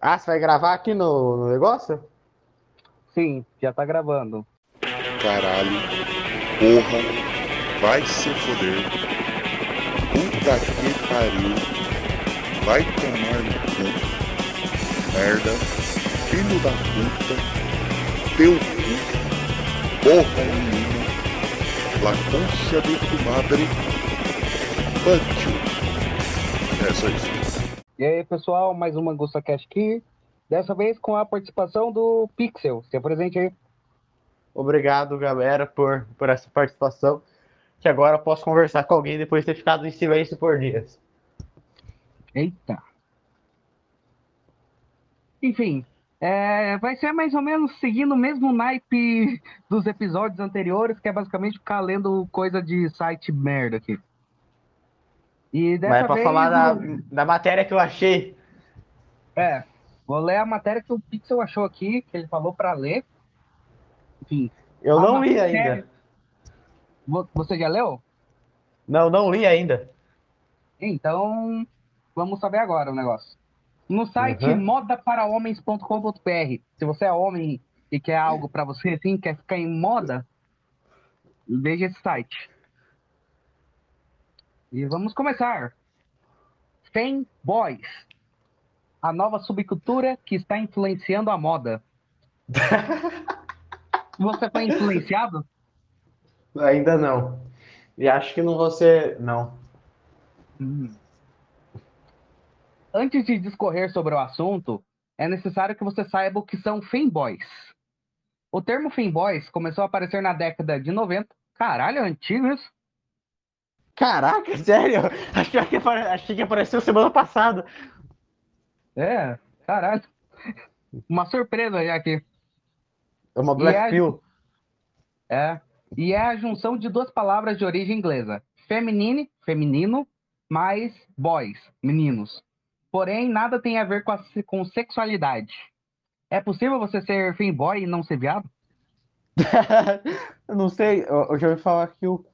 Ah, você vai gravar aqui no, no negócio? Sim, já tá gravando. Caralho. Porra. Vai se foder. Puta que pariu. Vai tomar no cu. Merda. Filho da puta. Teu cu. Porra menina. La concha de tu madre. Pancho. É só isso. E aí, pessoal, mais uma Gusta Cash aqui. Dessa vez com a participação do Pixel. Se apresente aí. Obrigado, galera, por, por essa participação. Que agora eu posso conversar com alguém depois de ter ficado em silêncio por dias. Eita. Enfim, é, vai ser mais ou menos seguindo o mesmo naipe dos episódios anteriores, que é basicamente ficar lendo coisa de site merda aqui. E dessa Mas é pra vez, falar da, da matéria que eu achei. É, vou ler a matéria que o Pixel achou aqui, que ele falou pra ler. Enfim, Eu não li matéria- ainda. vo- Você já leu? Não, não li ainda. Então, vamos saber agora o negócio. No site Uhum. modaparaHomens.com.br, se você é homem e quer algo pra você assim, quer ficar em moda, veja esse site. E vamos começar. Fanboys. A nova subcultura que está influenciando a moda. Você foi influenciado? Ainda não. E acho que não vou ser. Não. Antes de discorrer sobre o assunto, é necessário que você saiba o que são fanboys. O termo fanboys começou a aparecer na década de 90. Caralho, é antigo isso? Caraca, sério? Achei que, achei que apareceu semana passada. É, caralho. Uma surpresa já aqui. É uma Black é- Pill. É. E é a junção de duas palavras de origem inglesa: feminine, feminino, mais boys, meninos. Porém, nada tem a ver com, a, com sexualidade. É possível você ser fanboy e não ser viado? eu não sei, eu, eu já ouvi falar que o,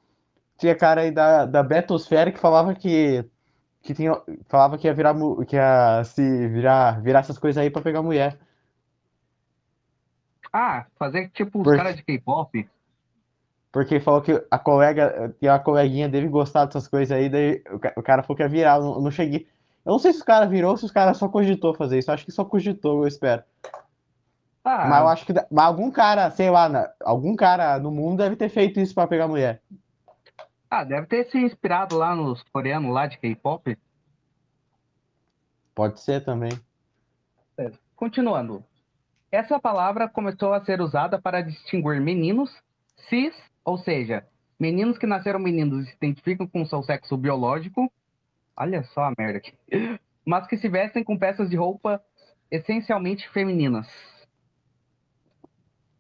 tinha cara aí da, da Betosfera que falava que, que tinha, falava que ia virar, que ia se virar, virar essas coisas aí pra pegar mulher. Ah, fazer tipo os Por- caras de K-pop? Porque falou que a colega, que a coleguinha deve gostar dessas coisas aí, daí o, ca- o cara falou que ia virar, eu não, cheguei. Eu não sei se os caras virou ou se os caras só cogitou fazer isso, eu acho que só cogitou, eu espero. Ah, Mas eu acho que mas algum cara, sei lá, algum cara no mundo deve ter feito isso pra pegar mulher. Ah, deve ter se inspirado lá nos coreanos lá de K-pop. Pode ser também. Continuando. Essa palavra começou a ser usada para distinguir meninos cis, ou seja, meninos que nasceram meninos e se identificam com seu sexo biológico. Olha só a merda aqui. Mas que se vestem com peças de roupa essencialmente femininas.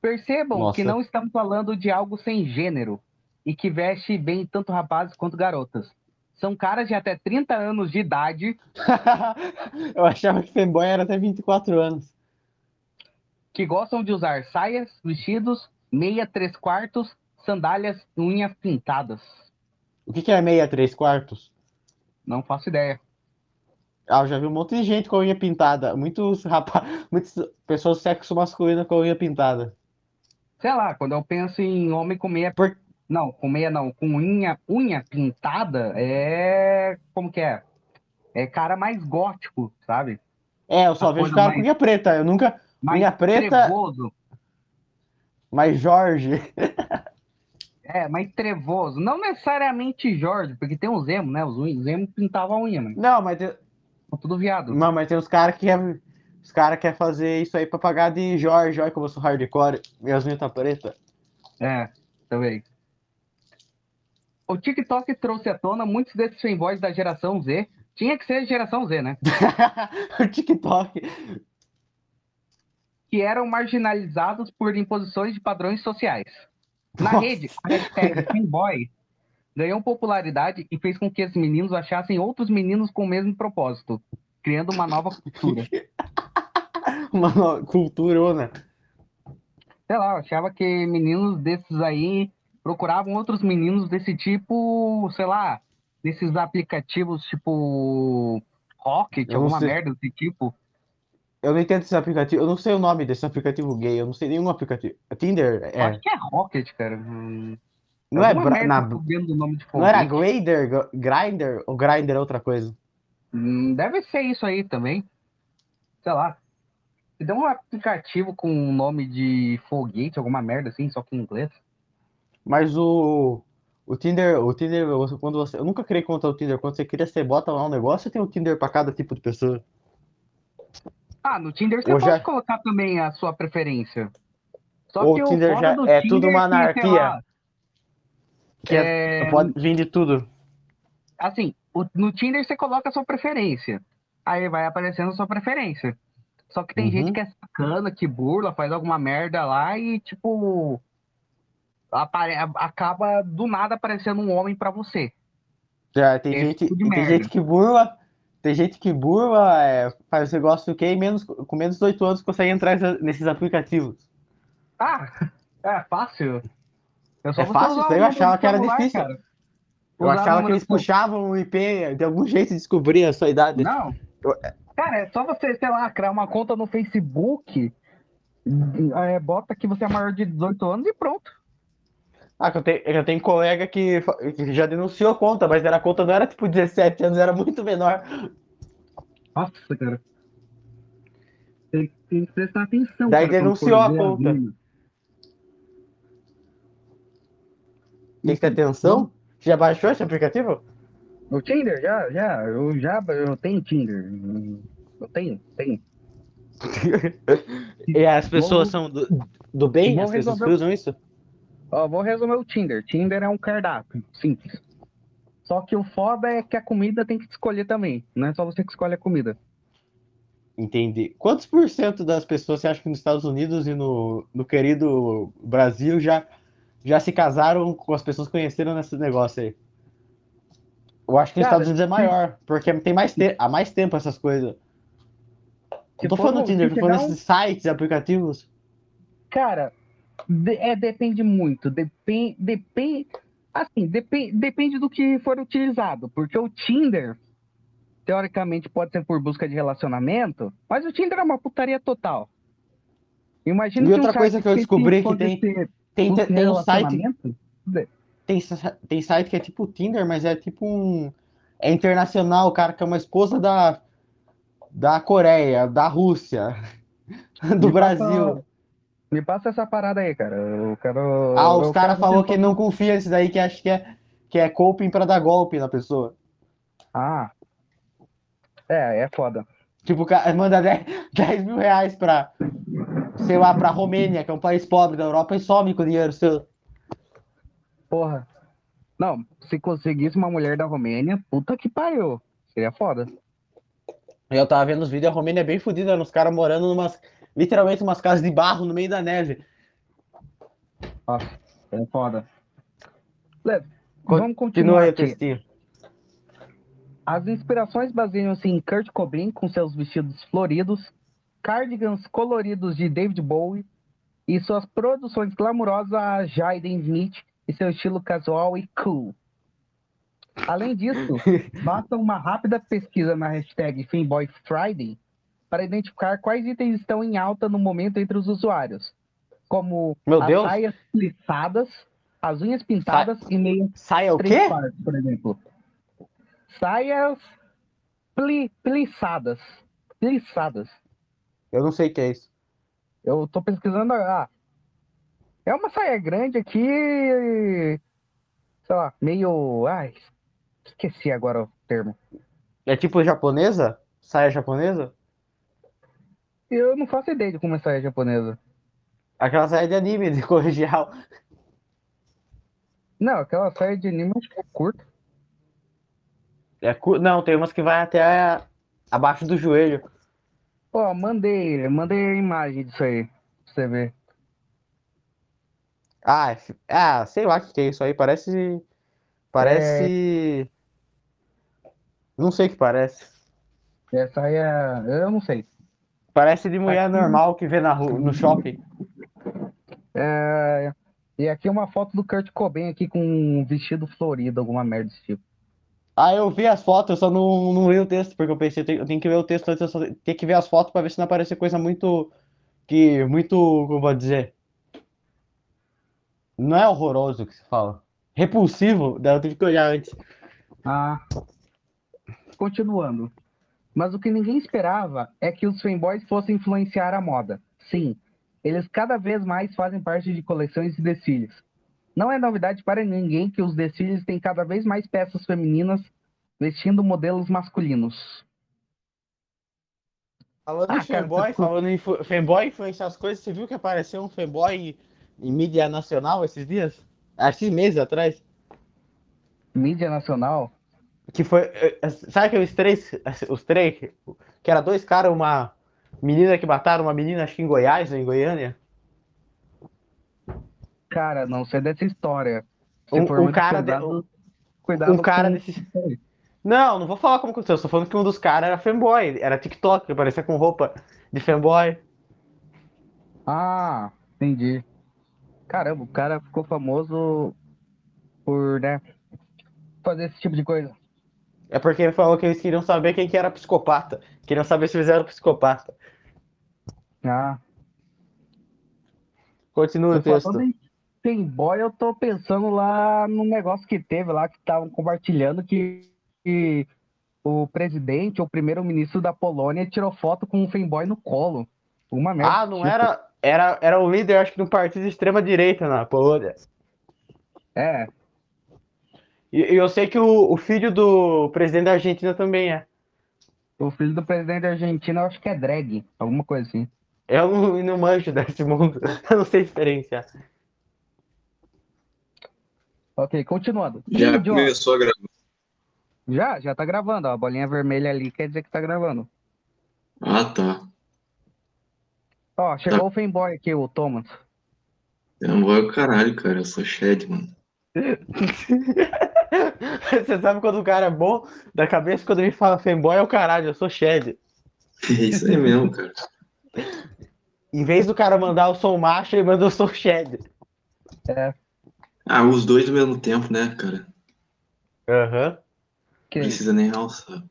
Percebam Nossa. que não estamos falando de algo sem gênero e que veste bem tanto rapazes quanto garotas. São caras de até 30 anos de idade Eu achava que fanboy era até 24 anos. que gostam de usar saias, vestidos, meia três quartos, sandálias e unhas pintadas. O que que é meia três quartos? Não faço ideia. Ah, eu já vi um monte de gente com a unha pintada. Muitos rapaz, muitas pessoas do sexo masculino com a unha pintada. Sei lá, quando eu penso em homem com meia. Por- Não, com meia não, com unha, unha pintada, é. Como que é? É cara mais gótico, sabe? É, eu só A vejo cara mais- com unha preta. Eu nunca. Mais Unha preta- trevoso. Mas Jorge. É, mais trevoso. Não necessariamente Jorge, porque tem os emo, né? Os un- os emo pintavam a unha, mano. Não, mas tem, São tudo viado. não, mas tem uns caras que os cara quer fazer isso aí pra pagar de Jorge. Olha como eu sou hardcore. Minhas unhas tá preta. É, também. O TikTok trouxe à tona muitos desses fanboys da geração Z. Tinha que ser geração Z, né? o TikTok. Que eram marginalizados por imposições de padrões sociais. Na Nossa. rede, a hashtag fanboy ganhou popularidade e fez com que os meninos achassem outros meninos com o mesmo propósito, criando uma nova cultura. Uma no- culturona. Sei lá, eu achava que meninos desses aí procuravam outros meninos desse tipo, sei lá, desses aplicativos tipo Rocket, Eu alguma sei. merda desse tipo. Eu não entendo esse aplicativo. Eu não sei o nome desse aplicativo gay. Eu não sei nenhum aplicativo. Tinder? Eu É. Acho que é Rocket, cara. Hum, Não é bra- na- Não era. Grader? Grinder? Ou Grinder é outra coisa? Hum, Deve ser isso aí também. Sei lá. Se der um aplicativo com o nome de foguete, alguma merda assim, só que em inglês. Mas o. O Tinder, o Tinder, quando você. Eu nunca criei conta do Tinder. Quando você cria, você bota lá um negócio e tem um Tinder pra cada tipo de pessoa. Ah, no Tinder você Ou pode já- colocar também a sua preferência. Só Ou que o Tinder já é Tinder tudo uma que, sei anarquia. Que é, é, pode vir de tudo. assim, no Tinder você coloca a sua preferência. Aí vai aparecendo a sua preferência. Só que tem Uhum. gente que é sacana, que burla, faz alguma merda lá e, tipo, acaba do nada aparecendo um homem pra você. Já tem É gente, tem merda. gente que burla. Tem gente que burla, é, faz o negócio que menos, com menos de 8 anos consegue entrar nesses aplicativos. Ah, é fácil. É, É fácil isso aí? Eu número achava do que era difícil. cara. Eu Usar achava que eles do puxavam o IP de algum jeito de descobrir a sua idade. Não. Eu- Cara, é só você, sei lá, criar uma conta no Facebook, é, bota que você é maior de 18 anos e pronto. Ah, que eu tenho, eu tenho colega que, que já denunciou a conta, mas era, a conta não era tipo 17 anos, era muito menor. Nossa, cara. Tem, tem que prestar atenção. Daí cara, denunciou a conta. mina. Tem que ter atenção. Já baixou esse aplicativo? O Tinder, já, já. Eu já eu tenho Tinder. Eu tenho, tenho. e as pessoas Vou- são do, do bem? As pessoas usam isso? Ó, vou resumir o Tinder. Tinder é um cardápio, simples. Só que o foda é que a comida tem que escolher também. Não é só você que escolhe a comida. Entendi. Quantos por cento das pessoas você acha que nos Estados Unidos e no, no querido Brasil já, já se casaram com as pessoas que conheceram nesse negócio aí? Eu acho que nos Cara, Estados Unidos é maior, porque tem mais te há mais tempo essas coisas. Não tô falando do Tinder, tô falando chegar um- desses sites, aplicativos. Cara, de- é, depende muito. Depende. Depende. Assim, depe- depende do que for utilizado. Porque o Tinder, teoricamente, pode ser por busca de relacionamento, mas o Tinder é uma putaria total. Imagina E que um outra site coisa que eu descobri que tem- Tem, tem, um site, tem, tem site que é tipo Tinder, mas é tipo um. É internacional, o cara que é uma esposa da, da Coreia, da Rússia, do Me Brasil. passa- Me passa essa parada aí, cara. Eu quero. Ah, os caras falou que não confia nisso daí, que acha que é, que é coping pra dar golpe na pessoa. Ah. É, é foda. Tipo, o cara manda 10, 10 mil reais pra, sei lá, pra Romênia, que é um país pobre da Europa, e some com o dinheiro seu. Porra. Não, se conseguisse uma mulher da Romênia, puta que pariu. Seria foda. Eu tava vendo os vídeos, a Romênia é bem fodida, os caras morando numas, literalmente umas casas de barro no meio da neve. Nossa, é foda. Con- Vamos Continua continuar aí o aqui. As inspirações baseiam-se em Kurt Cobain com seus vestidos floridos, cardigans coloridos de David Bowie e suas produções glamourosas a Jaden Smith e seu estilo casual e cool. Além disso, basta uma rápida pesquisa na hashtag Fanboy Friday para identificar quais itens estão em alta no momento entre os usuários, como Meu as Deus. saias plissadas, as unhas pintadas e meias Saia o quê? partes, por exemplo. Saias pli, plissadas. Plissadas. Eu não sei o que é isso. Eu tô pesquisando. Ah, é uma saia grande aqui. Sei lá, meio. Ai, esqueci agora o termo. É tipo japonesa? Saia japonesa? Eu não faço ideia de como é saia japonesa. Aquela saia de anime, de colegial. Não, aquela saia de anime acho que é curta. É cu- Não, tem umas que vai até abaixo do joelho. Ó, mandei, mandei a imagem disso aí. Pra você ver. Ah, é ah, sei lá o que que é isso aí. Parece. Parece. Não sei o que parece. Essa aí é. Eu não sei. Parece de mulher Aqui- normal que vê na rua, no shopping. É, e aqui uma foto do Kurt Cobain aqui com um vestido florido, alguma merda desse tipo. Ah, eu vi as fotos, eu só não, não li o texto, porque eu pensei, eu tenho, eu tenho que ver o texto antes, eu só tenho que ver as fotos pra ver se não aparece coisa muito. Que. Muito. Como eu vou dizer? Não é horroroso que se fala. Repulsivo, daí eu tive que olhar antes. Ah, continuando. Mas o que ninguém esperava é que os fanboys fossem influenciar a moda. Sim, eles cada vez mais fazem parte de coleções e desfiles. Não é novidade para ninguém que os desfiles têm cada vez mais peças femininas vestindo modelos masculinos. Falando Ah, em fanboy, falando em fanboy influenciar as coisas, você viu que apareceu um fanboy em mídia nacional esses dias? Há esses meses atrás. Mídia nacional? Que foi. eh, eh, Sabe que os três. Os três. Que era dois caras, uma menina que mataram uma menina, acho que em Goiás ou em Goiânia. Cara, não sei dessa história. Se Um- um cara de- pesado, cuidado um cara com- desse- Não, não vou falar como aconteceu, só falando que um dos caras era fanboy, era TikTok, que parecia com roupa de fanboy. Ah, entendi. Caramba, o cara ficou famoso por, né, fazer esse tipo de coisa. É porque ele falou que eles queriam saber quem que era psicopata. Queriam saber se eles eram psicopata. Ah, Continua o texto. falando em fanboy, eu tô pensando lá no negócio que teve lá, que estavam compartilhando que, que o presidente ou primeiro-ministro da Polônia tirou foto com um fanboy no colo. Uma merda. Ah, não tipo. era. Era, era o líder, acho que, de um partido de extrema-direita na Polônia. É, E, e eu sei que o, o filho do presidente da Argentina também é. o filho do presidente da Argentina, eu acho que é drag, alguma coisa assim. Eu não, não manjo desse mundo. Eu não sei diferenciar. Ok, continuando. Já Kim Jong- começou a gravar. Já, já tá gravando, ó. A bolinha vermelha ali quer dizer que tá gravando. Ah, tá. Ó, chegou o fanboy aqui, o Thomas. Não vai o caralho, cara. Eu sou Shed, mano. Você sabe quando o cara é bom da cabeça, quando ele fala fanboy é o caralho, eu sou Shed. É isso aí mesmo, cara. Em vez do cara mandar eu sou macho, ele manda eu sou Shed. Ah, os dois ao mesmo tempo, né, cara? Aham. Que Não precisa nem alçar.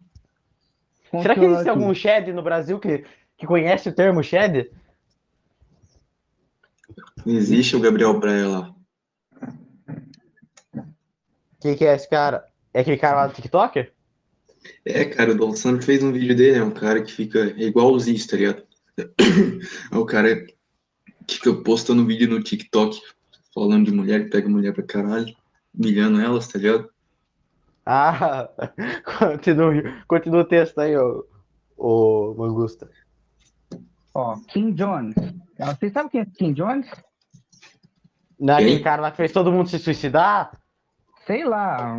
Será que existe algum Shed no Brasil que, que conhece o termo Shed? Não existe o Gabriel Braia lá. Quem que é esse cara? É aquele cara lá do TikTok? É, cara, o Don Sandro fez um vídeo dele, é um cara que fica igual os tá ligado? É o cara que fica postando vídeo no TikTok falando de mulher, que pega mulher pra caralho, humilhando elas, tá ligado? Ah, continua, continua o texto aí, ô, ô Mangusta. Ó, Kim Jones. Vocês sabem quem é Kim Jones? Não é aquele cara lá que fez todo mundo se suicidar? Sei lá.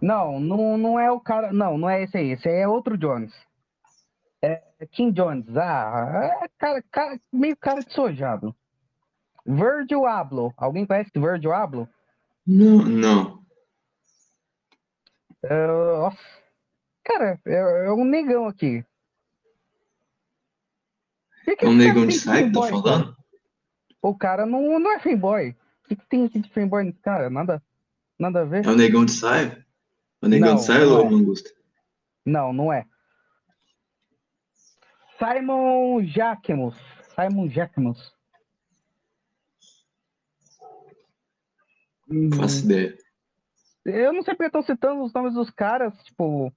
Não, não, não é o cara. Não, não é esse aí. Esse aí é outro Jones. É Kim Jones. Ah, é cara, cara, meio cara de sojado. Virgil Abloh. Alguém conhece Virgil Abloh? Não, não. Nossa. Cara, é, é um negão aqui. Que que É um negão de saia que tá falando? O cara não, não é fanboy. O que, que tem aqui de fanboy nesse cara? Nada, nada a ver. É o negão de saia? O negão Não, de saia não ou é. o Mangusta? Não, não é. Simon Jacquemus. Simon Jacquemus. Hum, Não faço ideia. Eu não sei porque estão citando os nomes dos caras, tipo.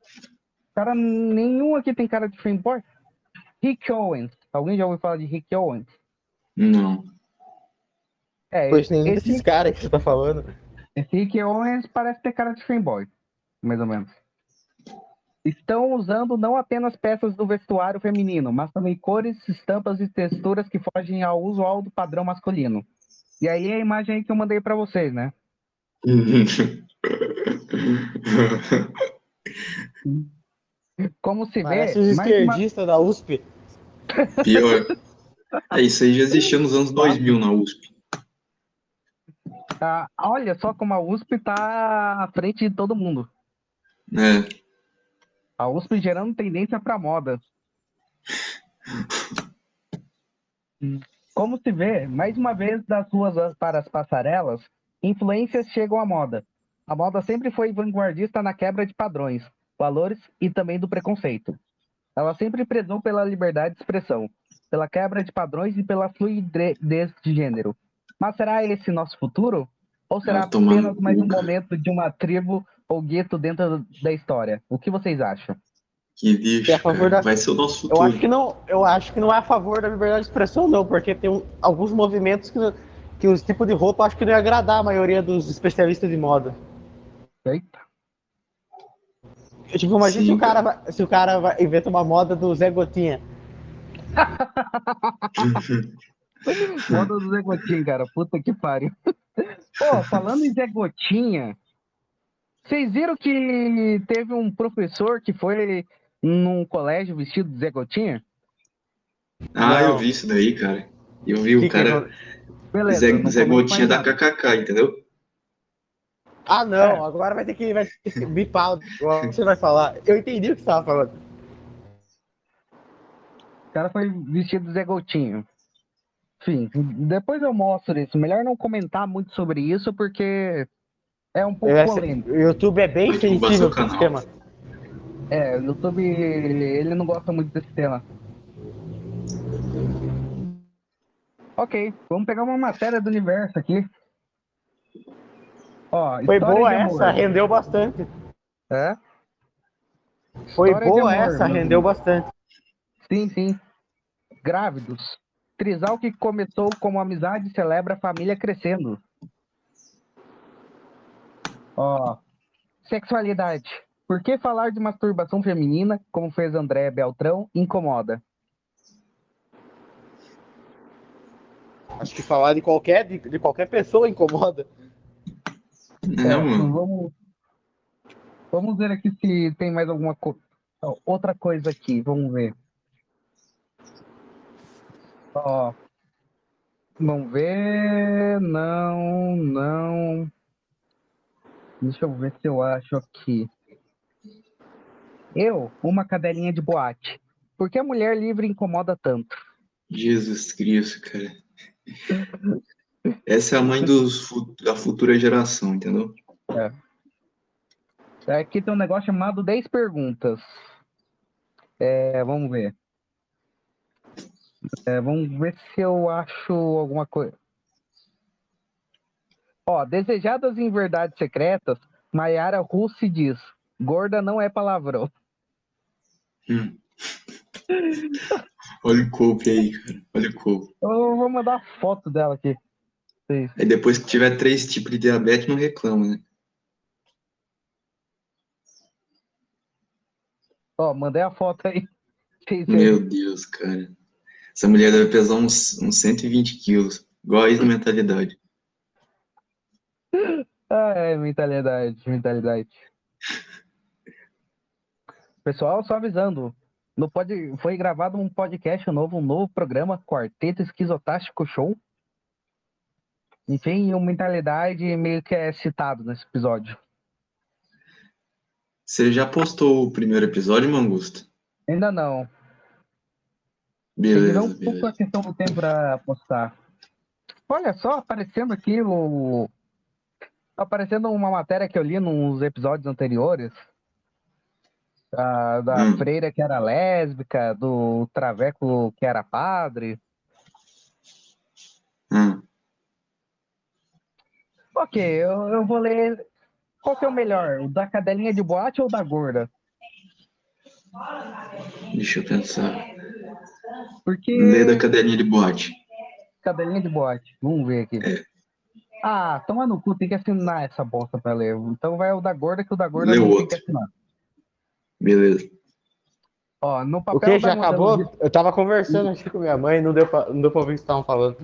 Cara, nenhum aqui tem cara de fanboy. Rick Owens. Alguém já ouviu falar de Rick Owens? Não. É, Pois nenhum esse, desses caras que você tá falando. Esse Rick Owens parece ter cara de fanboy, mais ou menos. Estão usando não apenas peças do vestuário feminino, mas também cores, estampas e texturas que fogem ao usual do padrão masculino. E aí é a imagem aí que eu mandei pra vocês, né? Como se vê, Parece os mais uma- esquerdistas da USP. Pior. É, isso aí já existia nos anos 2000 na USP. Ah, olha só como a USP tá à frente de todo mundo. É. A USP gerando tendência para moda. Como se vê, mais uma vez das ruas para as passarelas, influências chegam à moda. A moda sempre foi vanguardista na quebra de padrões, valores e também do preconceito. Ela sempre prezou pela liberdade de expressão, pela quebra de padrões e pela fluidez de gênero. Mas será esse nosso futuro? Ou será Ah, apenas mais um momento de uma tribo ou gueto dentro da história? O que vocês acham? Que lixo, É a favor da- Vai ser o nosso Eu futuro. acho que não, eu acho que não é a favor da liberdade de expressão, não, porque tem um- alguns movimentos que, que os tipos de roupa acho que não ia agradar a maioria dos especialistas de moda. Eita. Eu, Tipo, imagina Sim, se o cara, vai- se o cara vai, inventa uma moda do Zé Gotinha. Moda do Zé Gotinha, cara. Puta que pariu. Pô, falando em Zé Gotinha, vocês viram que teve um professor que foi num colégio vestido de Zé Gotinha? Ah, eu Não. vi isso daí, cara. Eu vi Que o que cara, Beleza. Zé, Zé Gotinha da. KKK, entendeu? Ah, não, É. agora vai ter que, vai ter que bipar o que você vai falar. Eu entendi o que você tava falando. O cara foi vestido de Zé Gotinho. Enfim, depois eu mostro isso. Melhor não comentar muito sobre isso, porque é um pouco Essa- polêmico. o YouTube é bem sensível com esse tema. É, o YouTube, ele não gosta muito desse tema. Ok, vamos pegar uma matéria do universo aqui. Ó, Foi boa essa, rendeu bastante. É? Foi História boa amor, essa, rendeu bastante. Sim, sim. Grávidos. Trisal que começou como amizade celebra a família crescendo. Ó, sexualidade. Por que falar de masturbação feminina, como fez André Beltrão, incomoda? Acho que falar de qualquer, de, de qualquer pessoa incomoda. Não, É. Vamos, vamos ver aqui se tem mais alguma co- outra coisa aqui. Vamos ver. Ó, vamos ver. Não, não. Deixa eu ver se eu acho aqui. Eu, uma cadelinha de boate. Por que a mulher livre incomoda tanto? Jesus Cristo, cara. Essa é a mãe dos, da futura geração, entendeu? Aqui tem um negócio chamado 10 perguntas. É, vamos ver. É, vamos ver se eu acho alguma coisa. Ó, desejadas em verdades secretas, Maiara Russi diz: gorda não é palavrão. Hum. Olha o coupe aí, cara. Olha o coupe. Eu vou mandar a foto dela aqui. Aí depois que tiver três tipos de diabetes, não reclama, né? Ó, mandei a foto aí. Meu Deus, cara. Essa mulher deve pesar uns, uns 120 quilos. Igual a Isa mentalidade. Ah, é, mentalidade, mentalidade. Pessoal, só avisando. No pod... Foi gravado um podcast novo, um novo programa, Quarteto Esquizotástico Show. Enfim, o Mentalidade meio que é citado nesse episódio. Você já postou o primeiro episódio, Mangusta? Ainda não. Tem que ver Beleza, um pouco beleza. a questão do tempo para postar. Olha só, aparecendo aqui o. Aparecendo uma matéria que eu li nos episódios anteriores. Da, da Hum. freira que era lésbica, do traveco que era padre. Ah, Ok, eu, eu vou ler. Qual que é o melhor? O da cadelinha de boate ou da gorda? deixa eu pensar. Porque. Lê da cadelinha de boate. Cadelinha de boate. Vamos ver aqui. É. Ah, toma no cu, tem que assinar essa bosta pra ler. Então vai o da gorda, que o da gorda Lê não o tem outro. que assinar. Beleza. Ó, no O papel que? da Já acabou? de- Eu tava conversando aqui com minha mãe, não deu pra, não deu pra ouvir o que estavam falando.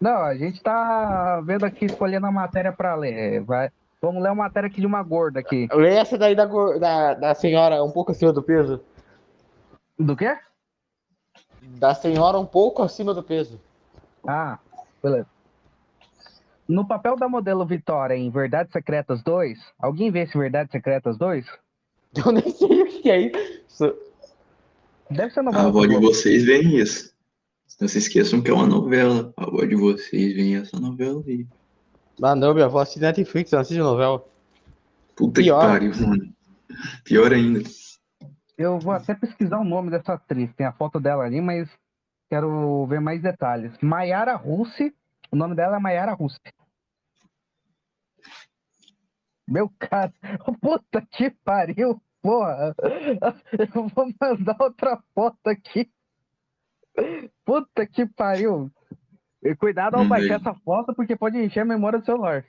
Não, a gente tá vendo aqui, escolhendo a matéria pra ler. Vai... Vamos ler uma matéria aqui de uma gorda aqui. Eu leio essa daí da, da, da senhora um pouco acima do peso. Do quê? Da senhora um pouco acima do peso. Ah, beleza. No papel da modelo Vitória em Verdades Secretas 2, alguém vê esse Verdades Secretas 2? Eu nem sei o que é isso. Deve ser A novela. avó do de vocês vem isso. Não se esqueçam que é uma novela. A avó de vocês vem essa novela aí. Ah, não, minha avó assiste Netflix, não assiste novela. Puta Pior. que pariu, mano. Pior ainda. Eu vou até pesquisar o nome dessa atriz. Tem a foto dela ali, mas quero ver mais detalhes. Maiara Russi. O nome dela é Maiara Russi. Meu cara, puta que pariu, porra. Eu vou mandar outra foto aqui. Puta que pariu. E cuidado ao baixar aí. essa foto, porque pode encher a memória do celular.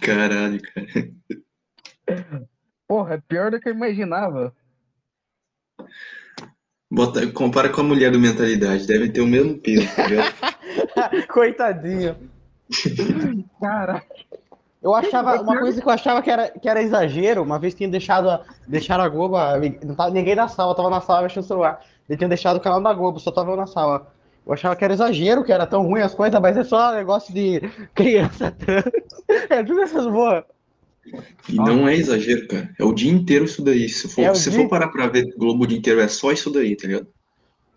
Caralho, cara. Porra, é pior do que eu imaginava. Bota, compara com a mulher do mentalidade, deve ter o mesmo peso, tá ligado? Coitadinho. Cara, Eu achava, uma coisa que eu achava que era, que era exagero, uma vez tinha deixado a, deixaram a Globo, a- não tava ninguém na sala, eu tava na sala mexendo no celular. Eles tinham deixado o canal da Globo, só tava eu na sala. Eu achava que era exagero, que era tão ruim as coisas, mas é só negócio de criança trans. É tudo essas boas. E não é exagero, cara. É o dia inteiro isso daí. Se for, É se dia- for parar pra ver Globo o dia inteiro, é só isso daí, tá ligado?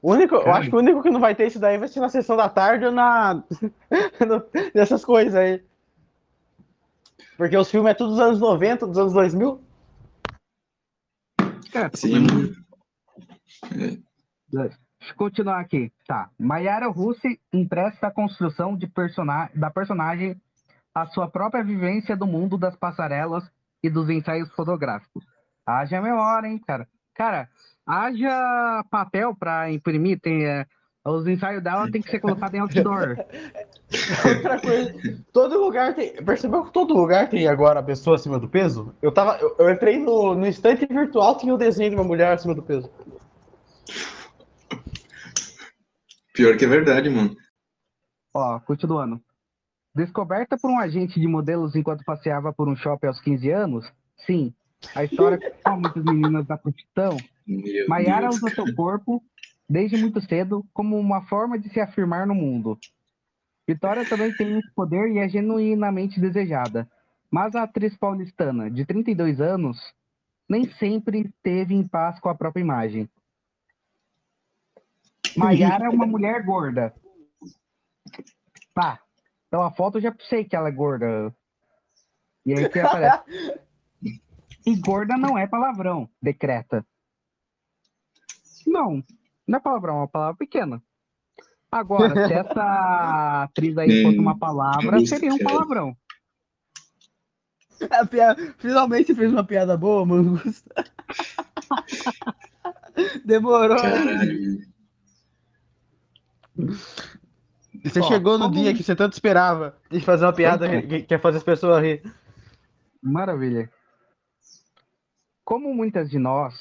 O único, eu acho que o único que não vai ter isso daí vai ser na sessão da tarde ou na. nessas coisas aí. Porque os filmes é tudo dos anos 90, dos anos 2000. cara, Sim, eu continuar aqui. Tá. Mayara Russi empresta a construção de persona... da personagem a sua própria vivência do mundo das passarelas e dos ensaios fotográficos. Haja memória, hein, cara? Cara, haja papel pra imprimir. Tem, é, Os ensaios dela tem que ser colocado em outdoor. Outra coisa, todo lugar tem. Percebeu que todo lugar tem agora a pessoa acima do peso? Eu tava. Eu, eu entrei no, no estante virtual tinha o desenho de uma mulher acima do peso. Pior que é verdade, mano. Ó, continuando. Descoberta por um agente de modelos enquanto passeava por um shopping aos 15 anos? Sim. A história com muitas meninas da prostituição Maiara usa seu corpo desde muito cedo como uma forma de se afirmar no mundo. Vitória também tem esse poder e é genuinamente desejada. Mas a atriz paulistana, de 32 anos, nem sempre esteve em paz com a própria imagem. Maiara é uma mulher gorda. Tá. Então a foto eu já sei que ela é gorda. E aí que aparece. E gorda não é palavrão, decreta. Não, não é palavrão, é uma palavra pequena. Agora, se essa atriz aí fosse uma palavra, Hum, seria um palavrão. A piada- Finalmente fez uma piada boa, mano. Demorou. Caralho. Você Ó, chegou no como- dia que você tanto esperava de fazer uma piada Então. que quer fazer as pessoas rir. Maravilha. Como muitas de nós,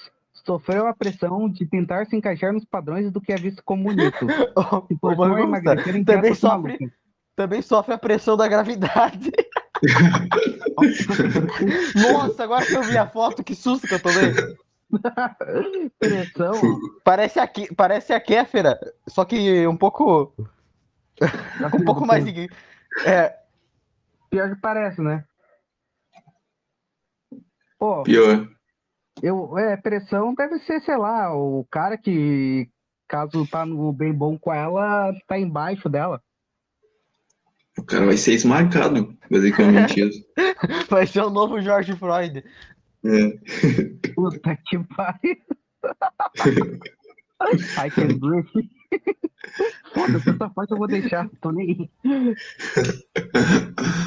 sofreu a pressão de tentar se encaixar nos padrões do que é visto como bonito. Emagrecer em também sofre, também sofre a pressão da gravidade. Nossa, agora que eu vi a foto, que susto que eu tomei. Pressão. Parece a, parece a Kéfera, só que um pouco, um pouco mais. de- É, Pior que parece, né? Pô, Pior. eu, é, pressão deve ser, sei lá, o cara que, caso tá no bem bom com ela, tá embaixo dela. O cara vai ser esmagado, basicamente isso. vai ser o novo George Floyd. É. Puta que pariu. I can breathe. Foda-se, essa parte eu vou deixar, tô nem aí.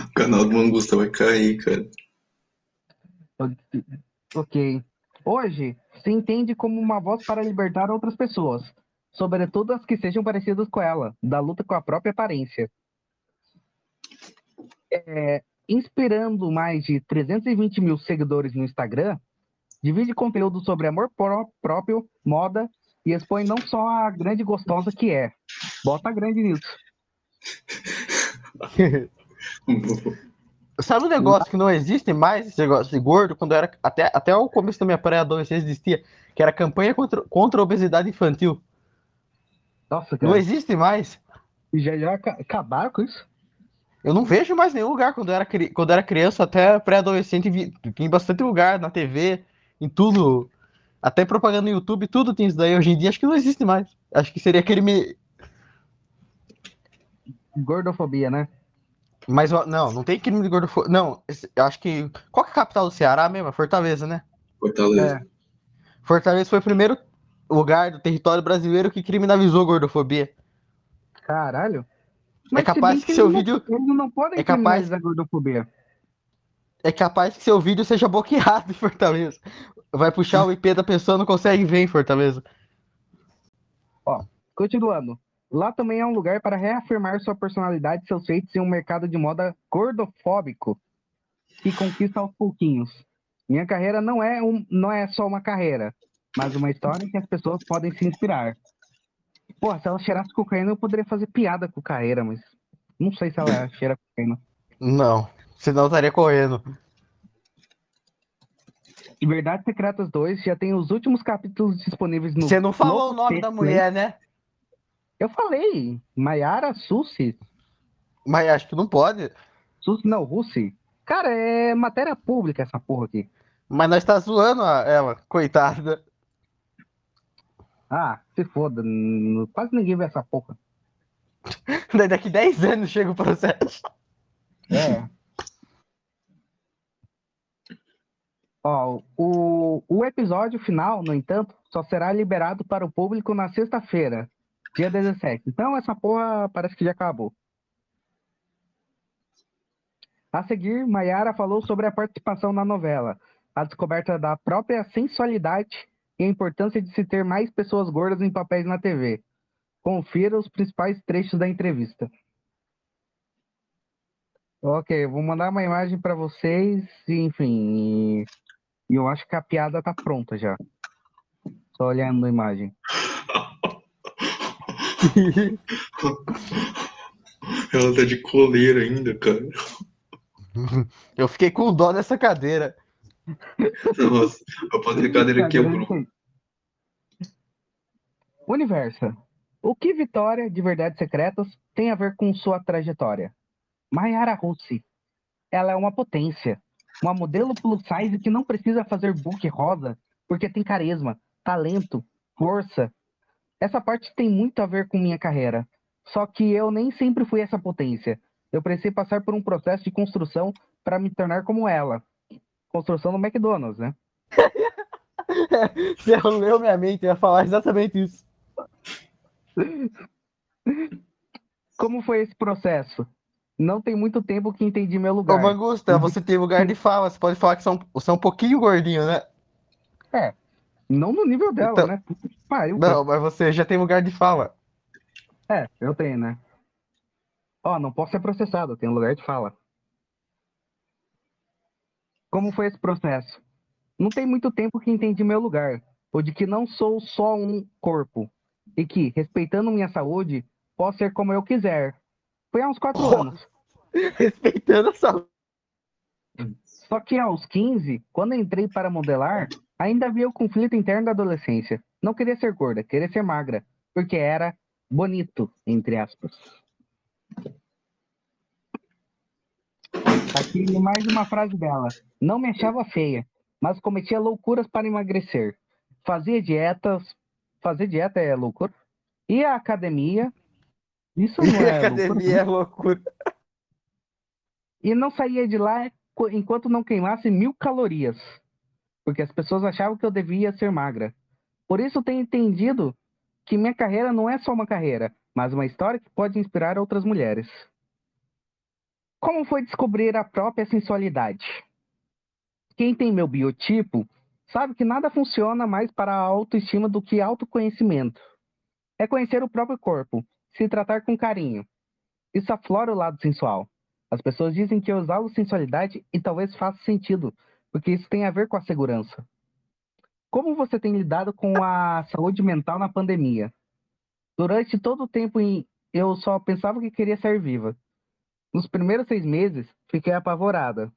O canal do Mangusta vai cair, cara. Ok. Hoje, se entende como uma voz para libertar outras pessoas, sobretudo as que sejam parecidas com ela, da luta com a própria aparência. É, inspirando mais de 320 mil seguidores no Instagram, divide conteúdo sobre amor pró- próprio, moda e expõe não só a grande gostosa que é. Bota grande nisso. Sabe um negócio que não existe mais, esse negócio de gordo, quando era. Até, até o começo da minha pré-adolescência existia, que era a campanha contra, contra a obesidade infantil. Nossa, Não cara, existe mais. já, já aca- acabaram com isso? Eu não vejo mais nenhum lugar quando eu era, quando eu era criança, até pré-adolescente, vi- em bastante lugar, na TV, em tudo. Até propaganda no YouTube, tudo tem isso daí. Hoje em dia acho que não existe mais. Acho que seria aquele. Me... Gordofobia, né? Mas não, não tem crime de gordofobia. Não, eu acho que. Qual que é a capital do Ceará mesmo? É Fortaleza, né? Fortaleza. É. Fortaleza foi o primeiro lugar do território brasileiro que criminalizou gordofobia. Caralho. É capaz se bem que seu eles não- vídeo- Eles não podem é capaz- criminalizar a gordofobia. É capaz que seu vídeo seja bloqueado em Fortaleza. Vai puxar o IP da pessoa, não consegue ver em Fortaleza. Continuando. Lá também é um lugar para reafirmar sua personalidade e seus feitos em um mercado de moda gordofóbico que conquista aos pouquinhos. Minha carreira não é, um, não é só uma carreira, mas uma história em que as pessoas podem se inspirar. Porra, se ela cheirasse cocaína, eu poderia fazer piada com carreira, mas não sei se ela cheira cocaína. Não, senão eu estaria correndo. Verdades Secretas 2 já tem os últimos capítulos disponíveis no. Você não falou o nome da mulher, né? Eu falei, Mayara Sussi. Mas acho que não pode. Sussi não, Russi. Cara, é matéria pública essa porra aqui. Mas nós tá zoando ela, coitada. Ah, se foda. Quase ninguém vê essa porra. Daqui 10 anos chega o processo. É. Ó, o, o episódio final, no entanto, só será liberado para o público na sexta-feira, dia 17. Então essa porra parece que já acabou. A seguir, Mayara falou sobre a participação na novela, a descoberta da própria sensualidade e a importância de se ter mais pessoas gordas em papéis na TV. Confira os principais trechos da entrevista. Ok, vou mandar uma imagem para vocês, enfim. E eu acho que a piada tá pronta já. Só olhando a imagem. Ela tá de coleira ainda, cara. Eu fiquei com dó dessa cadeira. Nossa, a própria cadeira quebrou. Universo. O que Vitória de Verdades Secretas tem a ver com sua trajetória? Mayara Russi. Ela é uma potência. Uma modelo plus size que não precisa fazer book rosa porque tem carisma, talento, força. Essa parte tem muito a ver com minha carreira. Só que eu nem sempre fui essa potência. Eu precisei passar por um processo de construção para me tornar como ela. Construção no McDonald's, né? Você leu minha mente, eu ia falar exatamente isso. Como foi esse processo? Não tem muito tempo que entendi meu Ô, lugar. Mangusta, você tem lugar de fala. Você pode falar que são, você é um pouquinho gordinho, né? Não no nível dela, Então- né? Pariu, Não, mas você já tem lugar de fala. É, eu tenho, né? Ó, não posso ser processado, eu tenho lugar de fala. Como foi esse processo? Não tem muito tempo que entendi meu lugar, o de que não sou só um corpo, e que, respeitando minha saúde, posso ser como eu quiser. Foi há uns quatro Oh. anos. Respeitando a saúde. Só que aos 15, quando entrei para modelar, ainda havia o conflito interno da adolescência. Não queria ser gorda, queria ser magra, porque era bonito, entre aspas. Aqui mais uma frase dela. Não me achava feia, mas cometia loucuras para emagrecer. Fazia dietas. Fazer dieta é loucura? Ia à academia. Isso não é loucura? academia é loucura. e não saía de lá enquanto não queimasse mil calorias, porque as pessoas achavam que eu devia ser magra. Por isso tenho entendido que minha carreira não é só uma carreira, mas uma história que pode inspirar outras mulheres. Como foi descobrir a própria sensualidade? Quem tem meu biotipo sabe que nada funciona mais para a autoestima do que autoconhecimento. É conhecer o próprio corpo, se tratar com carinho. Isso aflora o lado sensual. As pessoas dizem que eu exalo sensualidade e talvez faça sentido, porque isso tem a ver com a segurança. Como você tem lidado com a saúde mental na pandemia? Durante todo o tempo em- eu só pensava que queria ser viva. Nos primeiros seis meses, fiquei apavorada.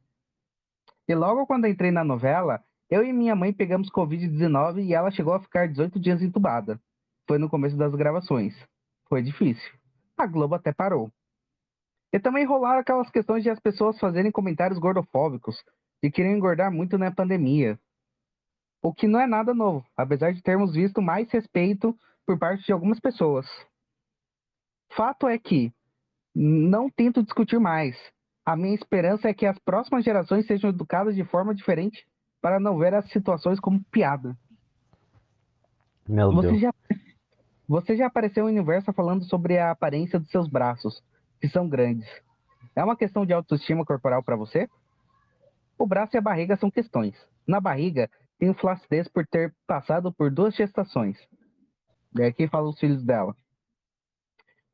E logo quando entrei na novela, eu e minha mãe pegamos Covid-19 e ela chegou a ficar 18 dias entubada. Foi no começo das gravações. Foi difícil. A Globo até parou. E também rolaram aquelas questões de as pessoas fazerem comentários gordofóbicos, de querer engordar muito na pandemia. O que não é nada novo, apesar de termos visto mais respeito por parte de algumas pessoas. Fato é que não tento discutir mais, A minha esperança é que as próximas gerações sejam educadas de forma diferente para não ver as situações como piada. Meu Você Deus. já, você já apareceu em Universo falando sobre a aparência dos seus braços, que são grandes. É uma questão de autoestima corporal para você? O braço e a barriga são questões. Na barriga, tenho flacidez por ter passado por duas gestações. E aqui fala os filhos dela.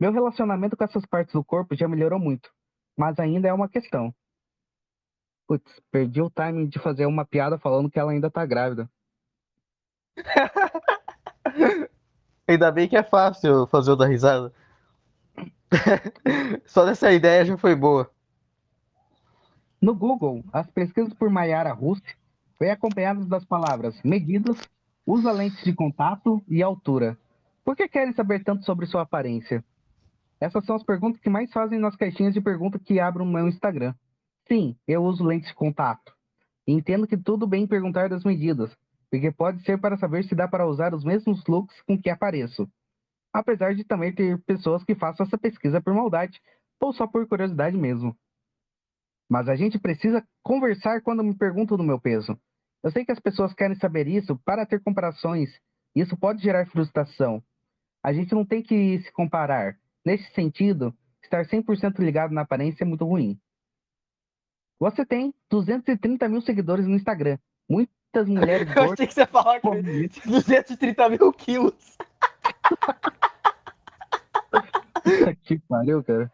Meu relacionamento com essas partes do corpo já melhorou muito, mas ainda é uma questão. Putz, perdi o timing de fazer uma piada falando que ela ainda tá grávida. Ainda bem que é fácil fazer o da risada. Só dessa ideia já foi boa. No Google, as pesquisas por Mayara Russi vêm acompanhadas das palavras medidas, usa lentes de contato e altura. Por que querem saber tanto sobre sua aparência? Essas são as perguntas que mais fazem nas caixinhas de pergunta que abro no meu Instagram. Sim, eu uso lentes de contato. Entendo que tudo bem perguntar das medidas, porque pode ser para saber se dá para usar os mesmos looks com que apareço. Apesar de também ter pessoas que façam essa pesquisa por maldade ou só por curiosidade mesmo. Mas a gente precisa conversar quando me perguntam do meu peso. Eu sei que as pessoas querem saber isso para ter comparações. Isso pode gerar frustração. A gente não tem que se comparar. Nesse sentido, estar 100% ligado na aparência é muito ruim. Você tem 230 mil seguidores no Instagram. Muitas mulheres Eu gordas. achei que você ia falar com como 230 mil quilos. Que pariu, cara.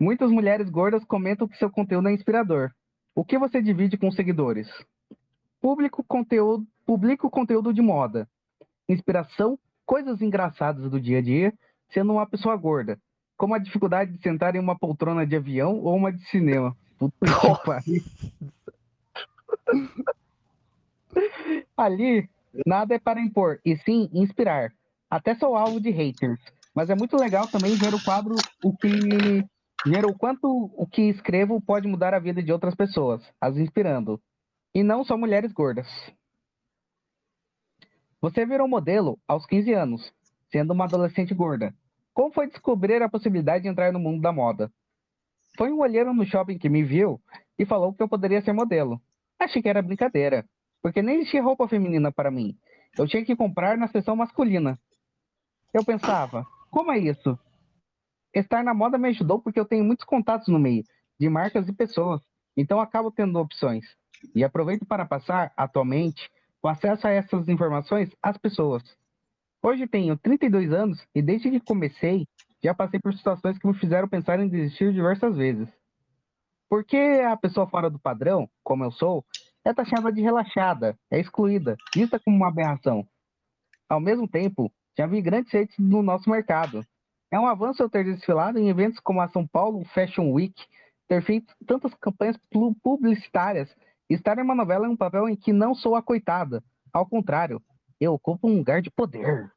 Muitas mulheres gordas comentam que seu conteúdo é inspirador. O que você divide com seguidores? Público conteúdo, publica o conteúdo de moda. Inspiração, coisas engraçadas do dia a dia, sendo uma pessoa gorda. Como a dificuldade de sentar em uma poltrona de avião ou uma de cinema. Puta que pariu. Ali, nada é para impor, e sim inspirar. Até sou alvo de haters. Mas é muito legal também ver o quadro, o que ver o quanto o que escrevo pode mudar a vida de outras pessoas, as inspirando. E não só mulheres gordas. Você virou modelo aos 15 anos, sendo uma adolescente gorda. Como foi descobrir a possibilidade de entrar no mundo da moda? Foi um olheiro no shopping que me viu e falou que eu poderia ser modelo. Achei que era brincadeira, porque nem existia roupa feminina para mim. Eu tinha que comprar na seção masculina. Eu pensava, como é isso? Estar na moda me ajudou porque eu tenho muitos contatos no meio, de marcas e pessoas, então acabo tendo opções. E aproveito para passar, atualmente, o acesso a essas informações às pessoas. Hoje tenho 32 anos e desde que comecei, já passei por situações que me fizeram pensar em desistir diversas vezes. Porque a pessoa fora do padrão, como eu sou, é taxada de relaxada, é excluída, vista como uma aberração. Ao mesmo tempo, já vi grandes feitos no nosso mercado. É um avanço eu ter desfilado em eventos como a São Paulo Fashion Week, ter feito tantas campanhas pu- publicitárias estar em uma novela em um papel em que não sou a coitada. Ao contrário, eu ocupo um lugar de poder.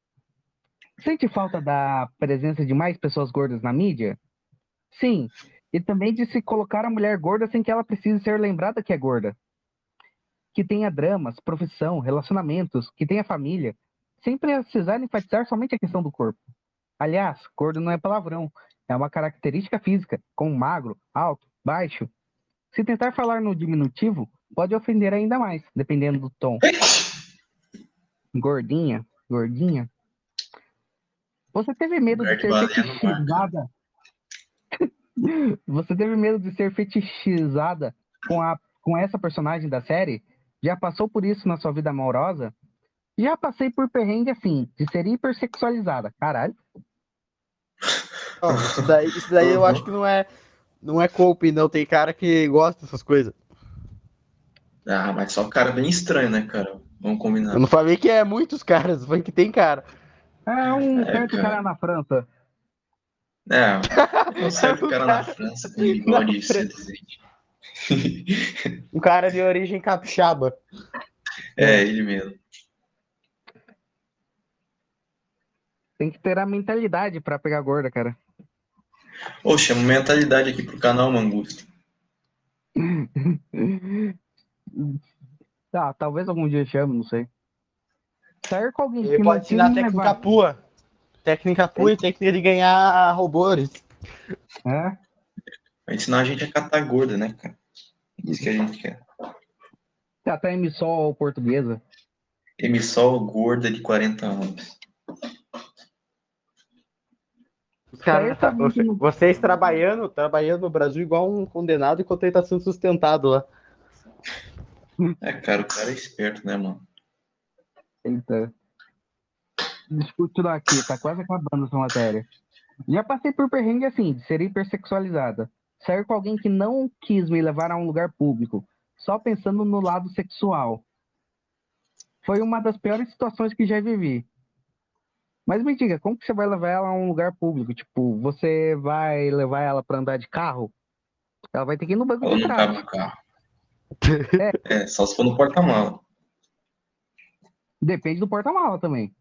Sente falta da presença de mais pessoas gordas na mídia? Sim, e também de se colocar a mulher gorda sem que ela precise ser lembrada que é gorda. Que tenha dramas, profissão, relacionamentos, que tenha família, sem precisar enfatizar somente a questão do corpo. Aliás, gordo não é palavrão, é uma característica física, como magro, alto, baixo. Se tentar falar no diminutivo, pode ofender ainda mais, dependendo do tom. Gordinha, gordinha. Você teve medo de ser fetichizada? Você teve medo de ser fetichizada com, a, com essa personagem da série? Já passou por isso na sua vida amorosa? Já passei por perrengue assim, de ser hipersexualizada. Caralho. Ó, isso daí, isso daí eu acho que não é, não é cope, não. Tem cara que gosta dessas coisas. Ah, mas só cara bem estranho, né, cara? Vamos combinar. Eu não falei que é muitos caras, foi que tem cara. É um É, certo cara. cara na França. É, um certo cara na França com bigode Na França. seduzente. Um cara de origem capixaba. É, ele mesmo. Tem que ter a mentalidade pra pegar gorda, cara. Chama mentalidade aqui pro canal Mangusto. Tá, talvez algum dia chame, não sei. Sair com alguém Ele que pode não ensinar tem técnica pua. Técnica pua e técnica de ganhar robôs. É. Vai ensinar a gente a catar gorda, né, cara? Isso que a gente quer. Até emissol portuguesa. Emissol gorda de 40 anos. Os caras, Isso aí tá vocês trabalhando, trabalhando no Brasil igual um condenado enquanto ele tá sendo sustentado lá. É, cara, o cara é esperto, né, mano? Eita. Continuar aqui, tá quase acabando essa matéria. Já passei por perrengue assim, de ser hipersexualizada. Sair com alguém que não quis me levar a um lugar público, só pensando no lado sexual. Foi uma das piores situações que já vivi. Mas me diga, como que você vai levar ela a um lugar público? Tipo, você vai levar ela pra andar de carro? Ela vai ter que ir no banco Ela de não trás. no carro. É, só se for no porta-mala. Depende do porta-mala também.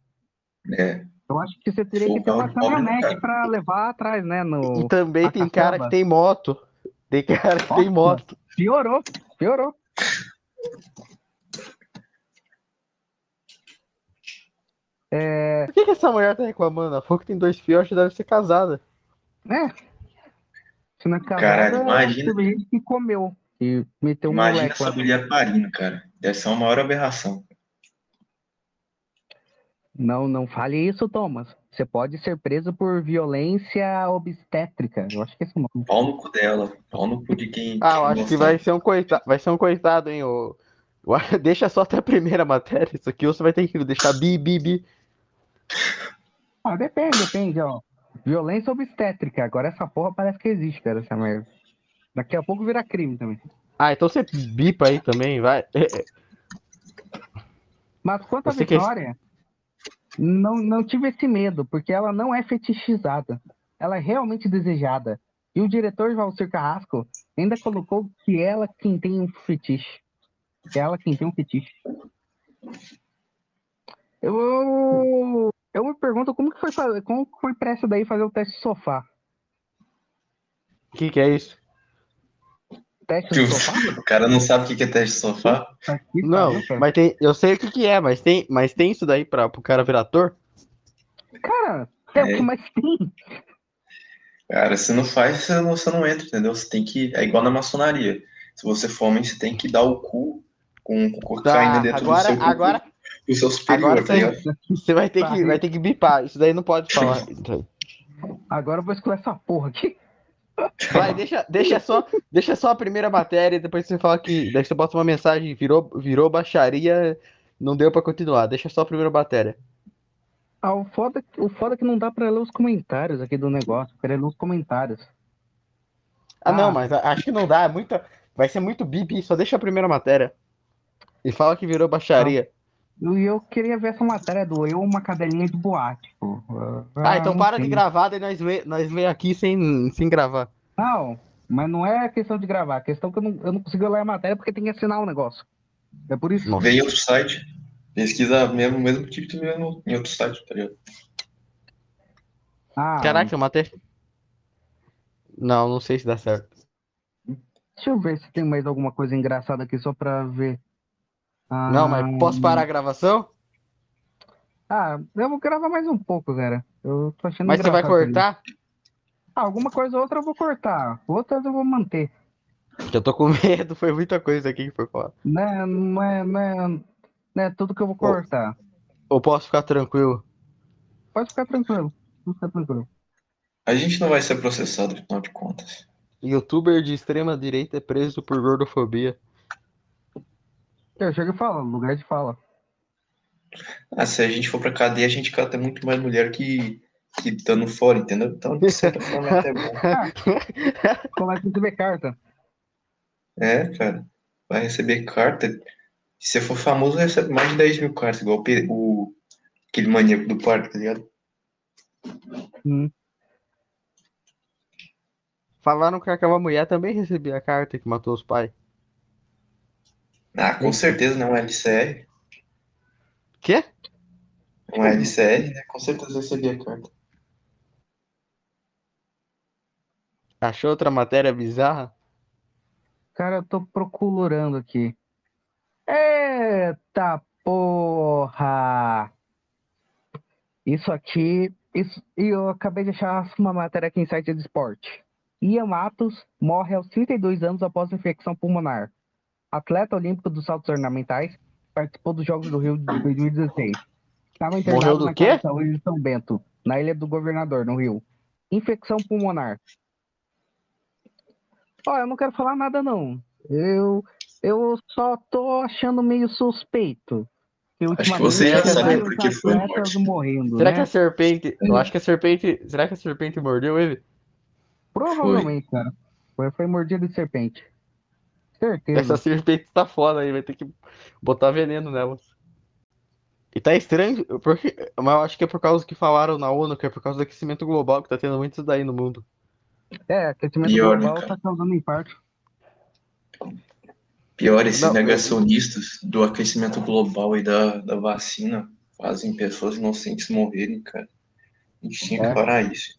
É, Eu acho que você teria que ter uma não caminhonete pra levar atrás, né? No... E também a tem cara que tem moto. Tem cara que tem moto. Piorou, piorou. Por que, que essa mulher tá reclamando? Falou que tem dois filhos, deve ser casada. É. Se na casada, Caralho, imagina. teve gente que comeu. E meteu um imagina moleque essa mulher parindo, cara. Deve ser uma maior aberração. Não, não fale isso, Thomas. Você pode ser preso por violência obstétrica. Eu acho que é esse o nome. Pau no cu dela. Pau no cu de quem. Ah, eu acho que vai ser um coitado, vai ser um coitado, hein? O... Deixa só até a primeira matéria. Isso aqui você vai ter que deixar bi, bi, bi. Ah, depende, depende, ó. Violência obstétrica. Agora essa porra parece que existe, cara, essa merda. Daqui a pouco vira crime também. Ah, então você bipa aí também, vai. Mas quanto à Vitória, não, não tive esse medo, porque ela não é fetichizada. Ela é realmente desejada. E o diretor Valcir Carrasco ainda colocou que ela quem tem um fetiche. É ela quem tem um fetiche. Eu, eu me pergunto como que foi como que foi pra essa daí fazer o teste de sofá? O que, que é isso? Teste de sofá? O cara não sabe o que que é teste de sofá. Tá tá, Não, cara? mas tem. Eu sei o que, que é, mas tem, mas tem isso daí pra, pro cara virar ator? Cara, é o É. que mais tem. Cara, se não faz, você não, você não entra, entendeu? Você tem que. É igual na maçonaria. Se você for homem, você tem que dar o cu com com cocaína Tá, dentro agora, do seu cu, agora, do seu superior, agora tá ligado? você vai ter, Tá. que, vai ter que bipar. Isso daí não pode falar. Agora eu vou escolher essa porra aqui. Vai, deixa, deixa, só, deixa só a primeira matéria e depois você fala que. Daí você bota uma mensagem, virou, virou baixaria, não deu pra continuar. Deixa só a primeira matéria. Ah, o foda, o foda é que não dá pra ler os comentários aqui do negócio. Eu queria ler os comentários. Ah, não, Ah. mas a- acho que não dá. É muita, vai ser muito bip, só deixa a primeira matéria. E fala que virou baixaria. E eu queria ver essa matéria do eu, uma cadelinha de boate. Pô. Ah, então não para de sei. gravar, daí nós lê, nós aqui sem, sem gravar. Não, mas não é questão de gravar. A questão é que eu não, eu não consigo ler a matéria porque tem que assinar o negócio. É por isso. Nossa. Vê em outro site. Pesquisa mesmo, mesmo tipo que vê no, em outro site, tá ligado? Ah, Caraca, eu matei. Não, não sei se dá certo. deixa eu ver se tem mais alguma coisa engraçada aqui só pra ver. Ah, Não, mas posso parar a gravação? Ah, eu vou gravar mais um pouco, cara. Eu tô achando Mas você vai cortar? Ah, alguma coisa ou outra eu vou cortar. Outras eu vou manter. Eu tô com medo, foi muita coisa aqui que foi falado. Né, não é, não é, não é tudo que eu vou cortar. Ou posso ficar tranquilo? Pode ficar tranquilo. Pode ficar tranquilo. A gente não vai ser processado, afinal de contas. Youtuber de extrema direita é preso por gordofobia. Eu chego e falo, lugar de fala. Ah, se a gente for pra cadeia, a gente cata muito mais mulher que, que estando fora, entendeu? Então, de certa forma, é até bom. Começa a receber carta. É, cara. Vai receber carta. Se você for famoso, recebe mais de 10 mil cartas, igual o- aquele maníaco do parque, tá ligado? Hum. Falaram que aquela mulher também recebia a carta que matou os pais. Ah, com certeza não é LCR. Quê? Não é LCR, né? Com certeza recebia a carta. Achou outra matéria bizarra? Cara, eu tô procurando aqui. Eita porra! Isso aqui. Isso, e eu acabei de achar uma matéria aqui em site de esporte. Ian Matos morre aos 32 anos após infecção pulmonar. Atleta olímpico dos saltos ornamentais, participou dos Jogos do Rio de 2016. Estava internado do na quê? Casa de Saúde de São Bento, na Ilha do Governador, no Rio. Infecção pulmonar. Ó, eu não quero falar nada, não. Eu, eu só tô achando meio suspeito. Acho que você já ultimamente sabe vários por que foi morte. morrendo, Será né? que a serpente. Eu acho que a serpente. Será que a serpente mordeu ele? Provavelmente, cara. Foi, foi mordido de serpente. Certeza. Essa serpente tá foda aí, vai ter que botar veneno nela. E tá estranho, porque, mas eu acho que é por causa que falaram na ONU, que é por causa do aquecimento global, que tá tendo muito isso daí no mundo. É, aquecimento Pior, né, global cara? tá causando infarto. Pior, esses Não, eu- negacionistas do aquecimento global e da, da vacina fazem pessoas inocentes morrerem, cara. A gente tinha que É. parar isso.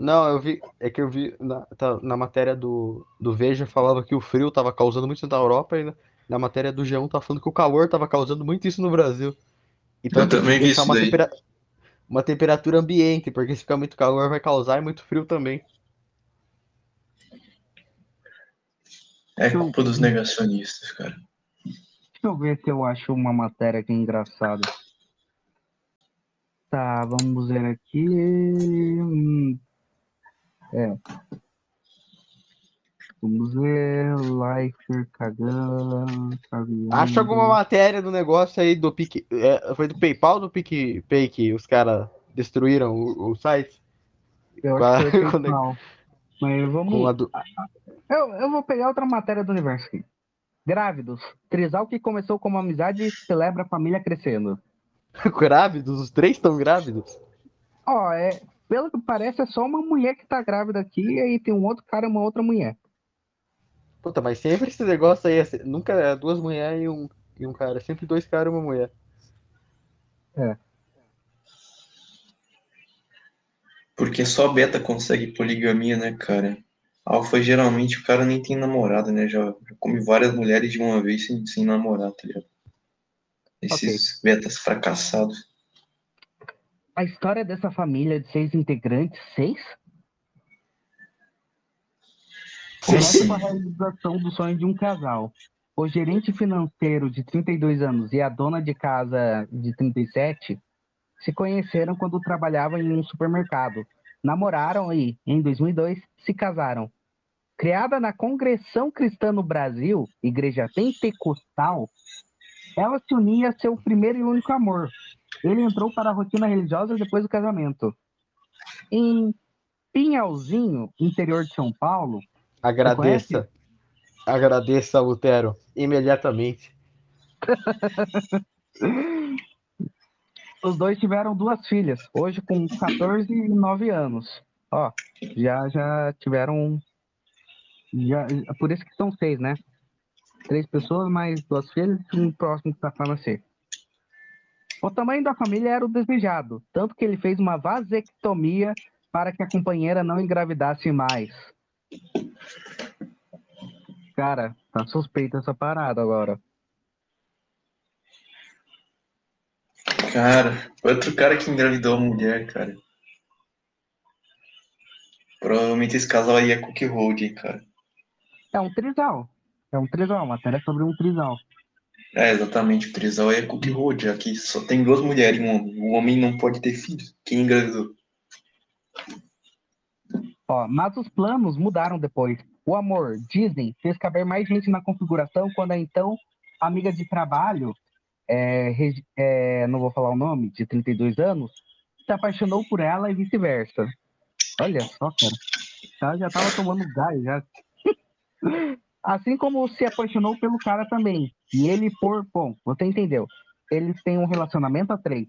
Não, eu vi, é que eu vi na, tá- na matéria do, do Veja falava que o frio tava causando muito isso na Europa e na, na matéria do G1 tá falando que o calor tava causando muito isso no Brasil. Então Eu também vi isso uma, daí. tempera- uma temperatura ambiente, porque se ficar muito calor vai causar e muito frio também. É culpa dos negacionistas, cara. Deixa eu ver se eu acho uma matéria aqui engraçada. Tá, vamos ver aqui. Hum, É. Vamos ver. Lifer cagando. Acha alguma matéria do negócio aí do Pique, é, foi do PayPal ou do PicPay que os caras destruíram o, o site? Eu acho que foi PayPal. Mas vamos. Do- Eu, eu vou pegar outra matéria do universo aqui. Grávidos. Trisal que começou como amizade celebra a família crescendo. Grávidos? Os três estão grávidos? Ó, é, pelo que parece, é só uma mulher que tá grávida aqui e aí tem um outro cara e uma outra mulher. Puta, mas sempre esse negócio aí, é nunca é duas mulheres e um, e um cara, é sempre dois caras e uma mulher. Porque só beta consegue poligamia, né, cara? Alfa, geralmente, o cara nem tem namorada, né? Já, já come várias mulheres de uma vez sem, sem namorar, tá ligado? Esses betas fracassados. A história dessa família de seis integrantes, seis? Começa com a realização do sonho de um casal. O gerente financeiro de 32 anos e a dona de casa de 37 se conheceram quando trabalhavam em um supermercado. Namoraram e, em 2002, se casaram. Criada na Congressão Cristã no Brasil, igreja pentecostal, ela se unia a seu primeiro e único amor. Ele entrou para a rotina religiosa depois do casamento. Em Pinhalzinho, interior de São Paulo, Agradeça. Agradeça, Lutero, imediatamente. Os dois tiveram duas filhas, hoje com 14 e 9 anos. Ó, já já tiveram. Já, por isso que são seis, né? Três pessoas, mais duas filhas e um próximo que está para nascer. O tamanho da família era o desejado, tanto que ele fez uma vasectomia para que a companheira não engravidasse mais. Cara, tá suspeita essa parada agora. Cara, outro cara que engravidou a mulher, cara. Provavelmente esse casal aí é Cookie hein, cara. É um trisal. É um trisal, matéria sobre um trisal. É, exatamente, o trisal é Cookie Road. Aqui só tem duas mulheres e um homem. O homem não pode ter filhos. Quem engravidou? Ó, mas os planos mudaram depois. O amor, dizem, fez caber mais gente na configuração quando a então amiga de trabalho, é, é, não vou falar o nome, de 32 anos, se apaixonou por ela e vice-versa. Olha só, cara. Ela já tava tomando gás, já. Assim como se apaixonou pelo cara também. E ele por. Bom, você entendeu. Eles têm um relacionamento a três.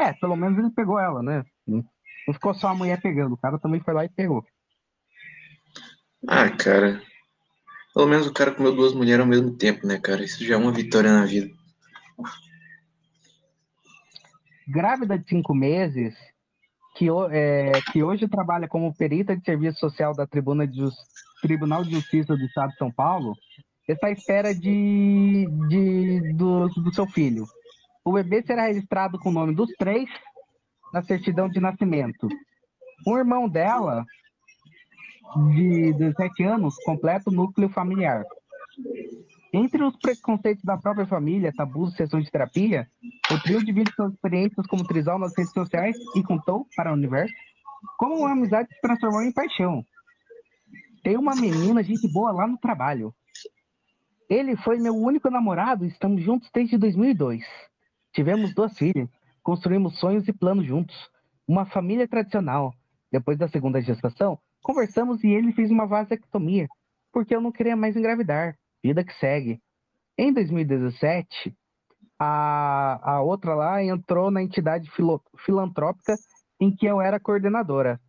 É, pelo menos ele pegou ela, né? Não ficou só a mulher pegando, o cara também foi lá e pegou. Ah, cara. Pelo menos o cara comeu duas mulheres ao mesmo tempo, né, cara? Isso já é uma vitória na vida. Grávida de cinco meses, que, é, que hoje trabalha como perita de serviço social da Tribuna de Jus- Tribunal de Justiça do Estado de São Paulo, está à espera de, de, do, do seu filho. O bebê será registrado com o nome dos três na certidão de nascimento. O irmão dela de 17 anos completa o núcleo familiar. Entre os preconceitos da própria família, tabus e sessões de terapia, o trio divide suas experiências como trisal nas redes sociais e contou para o universo como uma amizade se transformou em paixão. Tem uma menina, gente boa lá no trabalho. Ele foi meu único namorado estamos juntos desde 2002. Tivemos duas filhas, construímos sonhos e planos juntos. Uma família tradicional. Depois da segunda gestação, conversamos e ele fez uma vasectomia, porque eu não queria mais engravidar. Vida que segue. Em 2017, a, a outra lá entrou na entidade filo, filantrópica em que eu era coordenadora.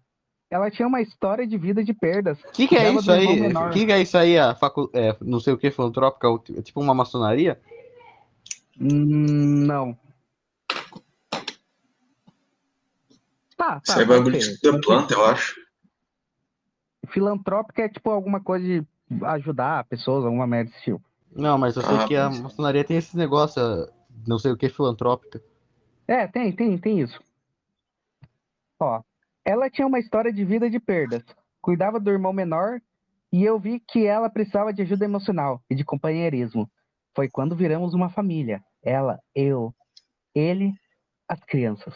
Ela tinha uma história de vida de perdas. O que, que é isso aí? O que, que, é isso aí? A facu... É, não sei o que, filantrópica? É tipo uma maçonaria? Hum, não. Tá, tá. Isso é bagulho da planta, eu acho. Filantrópica é tipo alguma coisa de ajudar pessoas, alguma merda desse tipo. Não, mas eu sei ah, que a maçonaria tem esse negócio, não sei o que, filantrópica. É, tem, tem, tem isso. Ó, ela tinha uma história de vida de perdas. Cuidava do irmão menor e eu vi que ela precisava de ajuda emocional e de companheirismo. Foi quando viramos uma família. Ela, eu, ele, as crianças.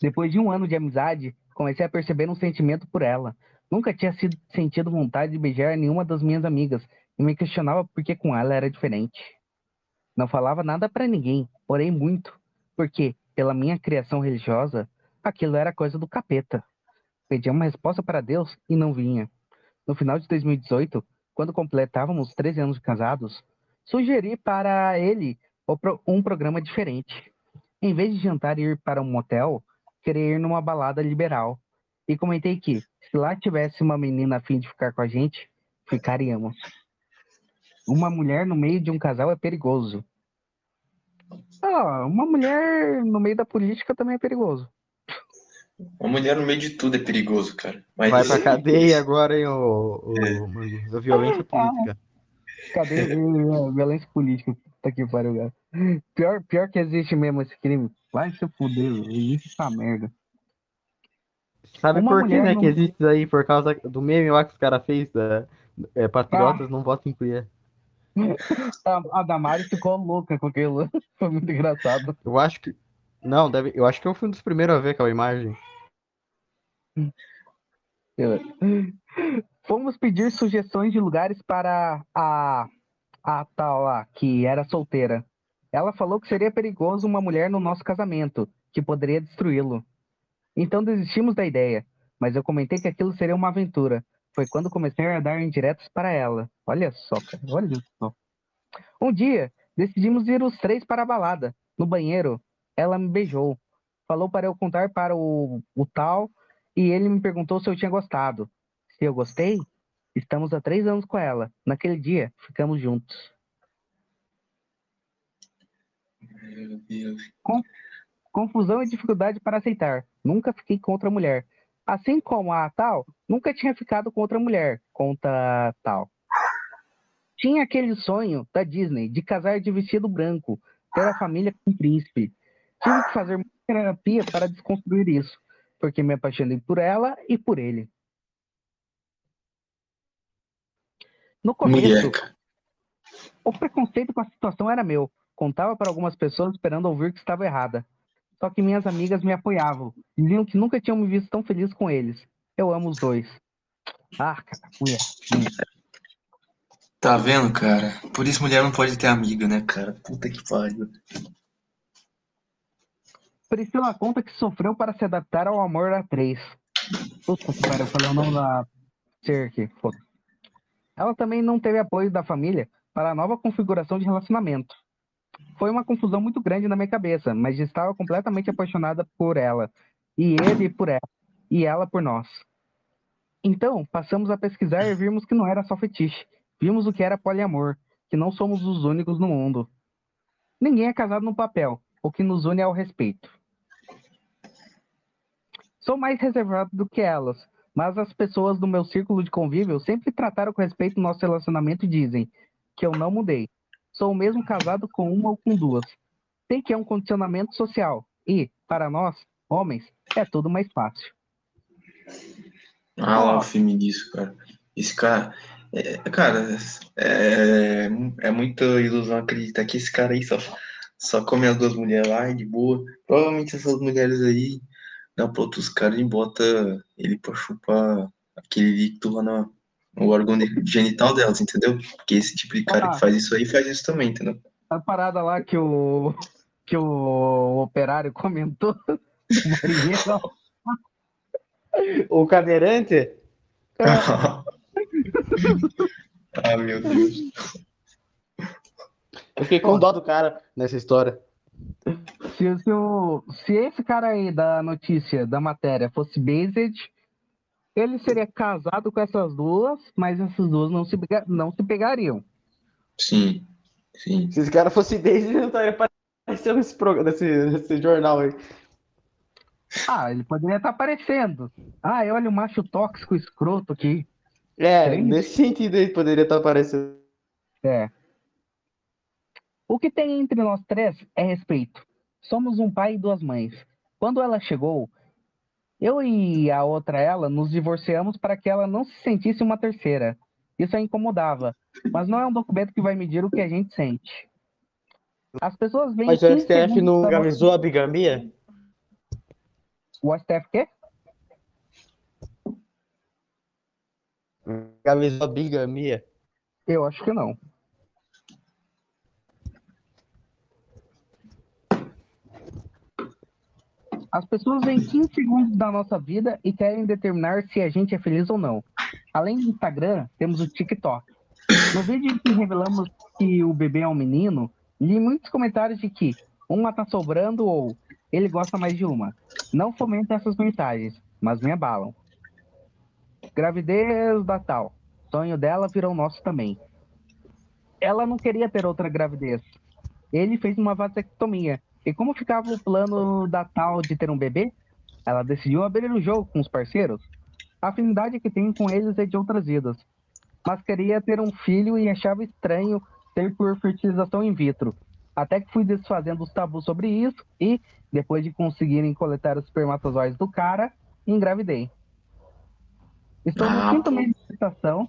Depois de um ano de amizade, comecei a perceber um sentimento por ela. Nunca tinha sido, sentido vontade de beijar nenhuma das minhas amigas e me questionava por que com ela era diferente. Não falava nada para ninguém, porém muito, porque pela minha criação religiosa, aquilo era coisa do capeta. Pedia uma resposta para Deus e não vinha. No final de 2018, quando completávamos 13 anos de casados, sugeri para ele um programa diferente. Em vez de jantar e ir para um motel, queria ir numa balada liberal. E comentei que, se lá tivesse uma menina a fim de ficar com a gente, ficaríamos. Uma mulher no meio de um casal é perigoso. Ah, uma mulher no meio da política também é perigoso. Uma mulher no meio de tudo é perigoso, cara. Mas... Vai pra cadeia agora, hein, o, o, é. a violência política. Cadeia, violência política. Tá aqui pariu, cara. Pior, pior que existe mesmo esse crime. Vai se fuder, existe essa merda. Sabe uma por que, né, não... que existe isso aí? Por causa do meme lá que os caras fez da é, Patriotas ah. não votam em queer. A, a Damari ficou louca com aquilo. Foi muito engraçado. Eu acho que. Não, deve... eu acho que eu fui um dos primeiros a ver aquela imagem. Fomos pedir sugestões de lugares para a, a tal lá, que era solteira. Ela falou que seria perigoso uma mulher no nosso casamento, que poderia destruí-lo. Então desistimos da ideia, mas eu comentei que aquilo seria uma aventura, foi quando comecei a dar indiretas para ela. Olha só, cara, olha só. Um dia, decidimos ir os três para a balada. No banheiro, ela me beijou. Falou para eu contar para o, o tal e ele me perguntou se eu tinha gostado. Se eu gostei, estamos há três anos com ela. Naquele dia, ficamos juntos. Meu Deus. confusão e dificuldade para aceitar. Nunca fiquei com outra mulher. Assim como a tal, nunca tinha ficado com outra mulher, conta tal. Tinha aquele sonho da Disney de casar de vestido branco, ter a família com um príncipe. Tive que fazer terapia para desconstruir isso, porque me apaixonei por ela e por ele. No começo, o preconceito com a situação era meu. Contava para algumas pessoas esperando ouvir que estava errada. Só que minhas amigas me apoiavam. Diziam que nunca tinham me visto tão feliz com eles. Eu amo os dois. Ah, cara, mulher. Tá vendo, cara? Por isso mulher não pode ter amiga, né, cara? Puta que pariu. Priscila conta que sofreu para se adaptar ao amor da três. Puta que pariu, eu falei o nome da ser aqui, foda. Ela também não teve apoio da família para a nova configuração de relacionamento. Foi uma confusão muito grande na minha cabeça, mas estava completamente apaixonada por ela, e ele por ela, e ela por nós. Então, passamos a pesquisar e vimos que não era só fetiche. Vimos o que era poliamor, que não somos os únicos no mundo. Ninguém é casado no papel, o que nos une é o respeito. Sou mais reservado do que elas, mas as pessoas do meu círculo de convívio sempre trataram com respeito nosso relacionamento e dizem que eu não mudei sou mesmo casado com uma ou com duas. Sei que é um condicionamento social e, para nós, homens, é tudo mais fácil. Ah, lá o filme disso, cara. Esse cara. É, cara, é, é muita ilusão acreditar que esse cara aí só, só come as duas mulheres lá de boa. Provavelmente essas mulheres aí dão pra outros caras e bota ele pra chupar aquele líquido lá no, no órgão genital delas, entendeu? Porque esse tipo de cara Ah. que faz isso aí faz isso também, entendeu? A parada lá que o, que o operário comentou. o marinheiro, O cadeirante? ah, meu Deus. Eu fiquei com dó do cara nessa história. Se, se, o- se esse cara aí da notícia, da matéria, fosse based, ele seria casado com essas duas, mas essas duas não se, não se pegariam. Sim, sim. Se esse cara fosse bem, ele não estaria aparecendo nesse, programa, nesse, nesse jornal aí. Ah, ele poderia estar aparecendo. Ah, olha o macho tóxico escroto aqui. É, Sim. nesse sentido aí poderia estar aparecendo. É. O que tem entre nós três é respeito. Somos um pai e duas mães. Quando ela chegou, eu e a outra ela nos divorciamos para que ela não se sentisse uma terceira. Isso a incomodava, mas não é um documento que vai medir o que a gente sente. As pessoas veem Mas o 15 STF não avisou a bigamia? O STF quê? Avisou a bigamia? Eu acho que não. As pessoas veem 15 segundos da nossa vida e querem determinar se a gente é feliz ou não. Além do Instagram, temos o TikTok. No vídeo em que revelamos que o bebê é um menino, li muitos comentários de que uma tá sobrando ou ele gosta mais de uma. Não fomento essas mensagens, mas me abalam. Gravidez da tal. Sonho dela virou nosso também. Ela não queria ter outra gravidez. Ele fez uma vasectomia. E como ficava o plano da tal de ter um bebê, ela decidiu abrir o jogo com os parceiros. A afinidade que tem com eles é de outras vidas. Mas queria ter um filho e achava estranho ter por fertilização in vitro. Até que fui desfazendo os tabus sobre isso e, depois de conseguirem coletar os espermatozoides do cara, engravidei. Estou no Ah, quinto mês de gestação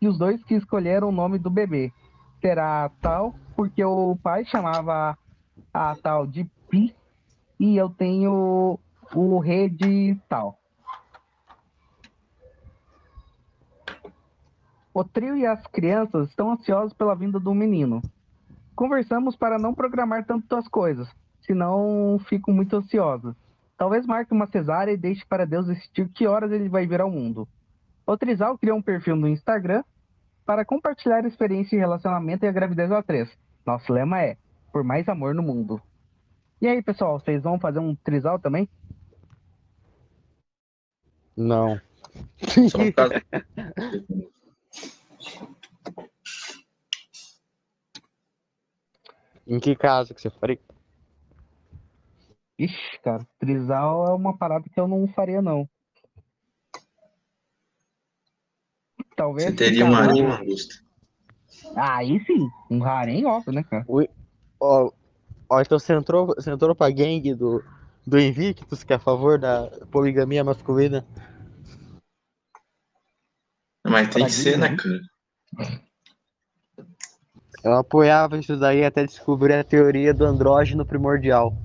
e os dois que escolheram o nome do bebê. Será tal porque o pai chamava a tal de Pi e eu tenho o rei de tal. O trio e as crianças estão ansiosos pela vinda do menino. Conversamos para não programar tanto as coisas, senão fico muito ansiosa. Talvez marque uma cesárea e deixe para Deus decidir que horas ele vai vir ao mundo. O Trisal criou um perfil no Instagram para compartilhar experiência de relacionamento e a gravidez a três. Nosso lema é por mais amor no mundo. E aí, pessoal, vocês vão fazer um trisal também? Não. Em que caso que você faria? Ixi, cara, trisal é uma parada que eu não faria, não. Talvez. Você teria um harém, Augusto. Ah, aí sim, um harém, óbvio, né, cara? Ó, ó, então você entrou, você entrou pra gangue do, do Invictus, que é a favor da poligamia masculina. Mas tem que ser, né, né? cara? Eu apoiava isso daí até descobrir a teoria do andrógeno primordial.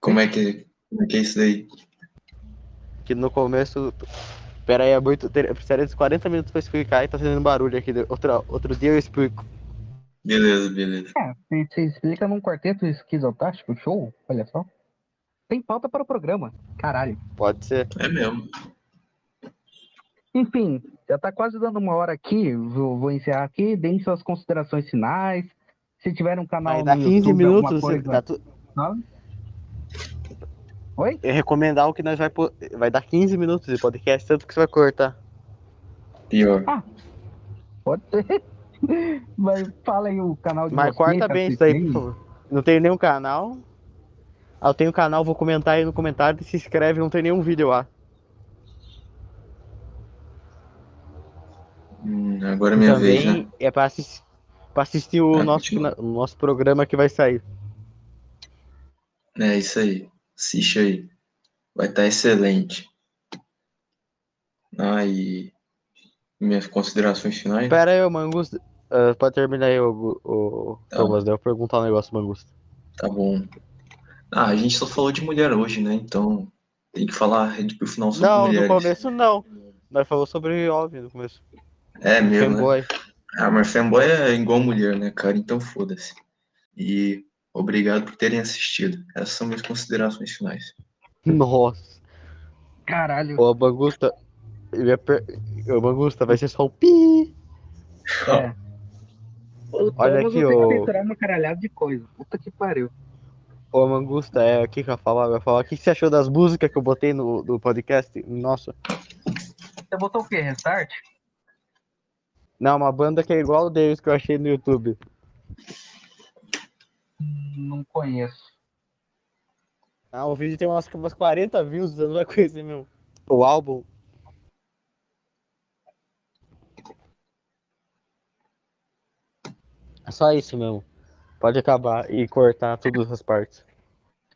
Como é que, como é, que é isso daí? Que no começo. Pera aí, é muito. precisaria de 40 minutos pra explicar e tá fazendo barulho aqui. Outro, outro dia eu explico. Beleza, beleza. É, você explica num quarteto esquizotástico, show, olha só. Tem pauta para o programa, caralho. Pode ser. É mesmo. Enfim, já tá quase dando uma hora aqui, vou, vou encerrar aqui, deem suas considerações finais. Se tiver um canal Vai dar no 15 YouTube, minutos. coisa, tu-. Oi? Eu recomendar o que nós vai pôr. Vai dar 15 minutos de podcast, tanto que você vai cortar. Pior. Pode ser. Mas fala aí o canal de Mas vocês, corta bem isso assistem. por favor. Não tenho nenhum canal. Ah, eu tenho canal, vou comentar aí no comentário. Se inscreve, não tem nenhum vídeo lá. Hum, agora é minha vez, né? Também é pra assistir, pra assistir o, Ah, nosso, o nosso programa que vai sair. É isso aí. Assiste aí. Vai estar excelente. Ah, e minhas considerações finais. Pera aí, Mangusta. Uh, pode terminar aí, o, o Tá. Thomas, daí eu vou perguntar um negócio, Mangusta. Tá bom. Ah, a gente só falou de mulher hoje, né? Então tem que falar pro final sobre Não, mulheres. no começo não. Nós falamos sobre óbvio no começo. É mesmo, né? Fanboy. Ah, mas fanboy é igual mulher, né, cara? Então foda-se. E obrigado por terem assistido. Essas são minhas considerações finais. Nossa. Caralho. Ô, Mangusta. Eu ia per- Ô, Mangusta, vai ser só um pi. É. O Olha Thomas aqui, ô. censurar uma caralhada de coisa. Puta que pariu. Ô, Mangusta, é o que eu ia falar? Eu ia falar o que você achou das músicas que eu botei no, no podcast? Nossa. Você botou o quê? Restart? Não, uma banda que é igual o deles que eu achei no YouTube. Não conheço. Ah, o vídeo tem umas, umas 40 views, você não vai conhecer mesmo. O álbum. É só isso mesmo. Pode acabar e cortar todas as partes.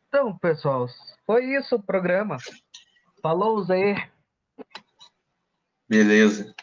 Então, pessoal, foi isso o programa. Falou, Zé. Beleza.